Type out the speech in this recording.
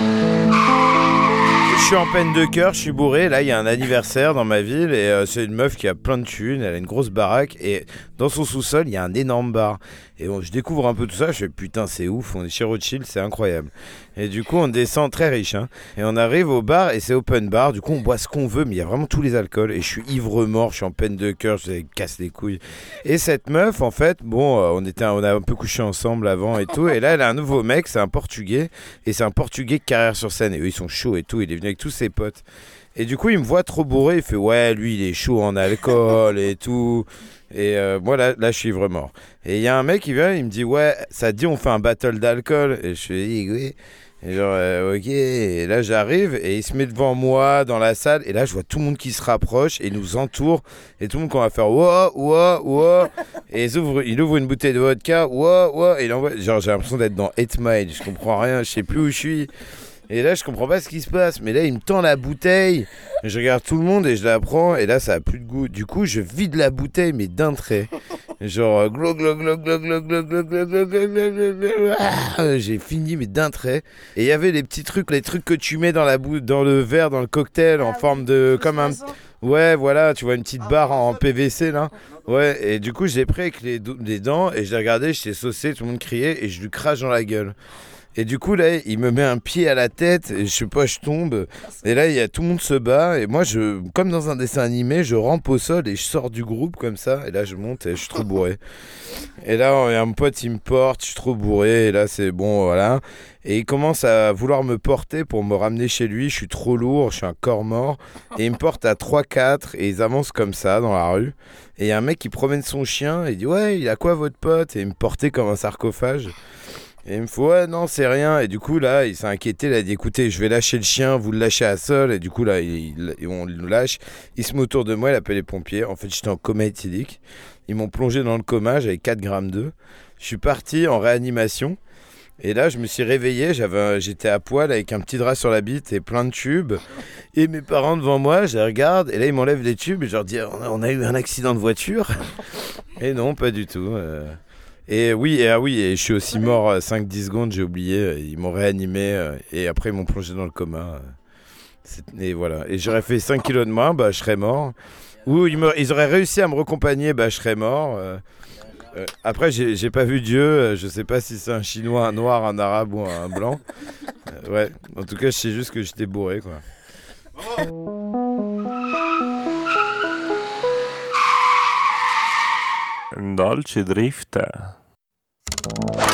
Mm-hmm. Suis en peine de cœur, je suis bourré. Là, il y a un anniversaire dans ma ville et euh, c'est une meuf qui a plein de thunes. Elle a une grosse baraque et dans son sous-sol, il y a un énorme bar. Et bon, je découvre un peu tout ça. Je fais putain, c'est ouf. On est chez Rothschild, c'est incroyable. Et du coup, on descend très riche. hein. Et on arrive au bar et c'est open bar. Du coup, on boit ce qu'on veut, mais il y a vraiment tous les alcools. Et je suis ivre mort, je suis en peine de cœur, je casse les couilles. Et cette meuf, en fait, bon, euh, on, était, on a un peu couché ensemble avant et tout. Et là, elle a un nouveau mec, c'est un portugais. Et c'est un portugais carrière sur scène. Et eux, ils sont chauds et tout. Il est venu avec tous ses potes. Et du coup, il me voit trop bourré. Il fait Ouais, lui, il est chaud en alcool et tout. Et euh, moi, là, là, je suis ivre mort. Et il y a un mec qui vient, il me dit Ouais, ça te dit, on fait un battle d'alcool? Et je fais Oui. Et genre, euh, ok. Et là, j'arrive et il se met devant moi dans la salle. Et là, je vois tout le monde qui se rapproche et nous entoure. Et tout le monde qu'on va faire Ouah, ouah, ouah. Et il ouvre, il ouvre une bouteille de vodka. Ouah, ouah. Et il envoie. Genre, j'ai l'impression d'être dans 8 Mile. Je comprends rien. Je sais plus où je suis. Et là, je comprends pas ce qui se passe. Mais là, il me tend la bouteille. Je regarde tout le monde et je la prends. Et là, ça a plus de goût. Du coup, je vide la bouteille, mais d'un trait. Genre, euh, glou, glou, glou, glou, glou, glou, glou, glou, glou, glou. Ah, j'ai fini, mais d'un trait. Et il y avait les petits trucs, les trucs que tu mets dans, la bou dans le verre, dans le cocktail, en forme de. comme un. Ouais, voilà, tu vois une petite barre en PVC là. Ouais, et du coup, j'ai pris avec les, les dents et je l'ai regardé, j'étais saucé, tout le monde criait et je lui crache dans la gueule. Et du coup, là, il me met un pied à la tête, et je sais pas, je tombe. Et là, il y a tout le monde se bat. Et moi, je, comme dans un dessin animé, je rampe au sol et je sors du groupe comme ça. Et là, je monte et je suis trop bourré. Et là, il y a un pote, il me porte, je suis trop bourré. Et là, c'est bon, voilà. Et il commence à vouloir me porter pour me ramener chez lui. Je suis trop lourd, je suis un corps mort. Et il me porte à 3-4 et ils avancent comme ça dans la rue. Et il y a un mec qui promène son chien et il dit Ouais, il a quoi votre pote? Et il me portait comme un sarcophage. Et il me faut ouais non c'est rien. Et du coup là il s'est inquiété il a dit écoutez je vais lâcher le chien vous le lâchez à sol. Et du coup là il, il- on le lâche. Il se met autour de moi il appelle les pompiers. En fait j'étais en coma éthylique. Ils m'ont plongé dans le coma j'avais 4 grammes d'œufs je suis parti en réanimation. Et là je me suis réveillé j'étais à poil avec un petit drap sur la bite et plein de tubes. Et mes parents devant moi je les regarde. Et là ils m'enlèvent les tubes et je leur dis on a, on a eu un accident de voiture. Et non pas du tout euh. Et oui, et, ah oui, et je suis aussi mort euh, 5-10 secondes, j'ai oublié. euh, Ils m'ont réanimé euh, et après ils m'ont plongé dans le coma. euh. Et voilà. Et j'aurais fait 5 kilos de moins, bah, je serais mort. Ou ils, me- ils auraient réussi à me recompanyer, bah, je serais mort. euh. Euh, après, j'ai j'ai pas vu Dieu. euh, Je sais pas si c'est un chinois, un noir, un arabe ou un blanc. Euh, ouais, en tout cas, je sais juste que j'étais bourré, quoi. Dolce Drift. Thank you.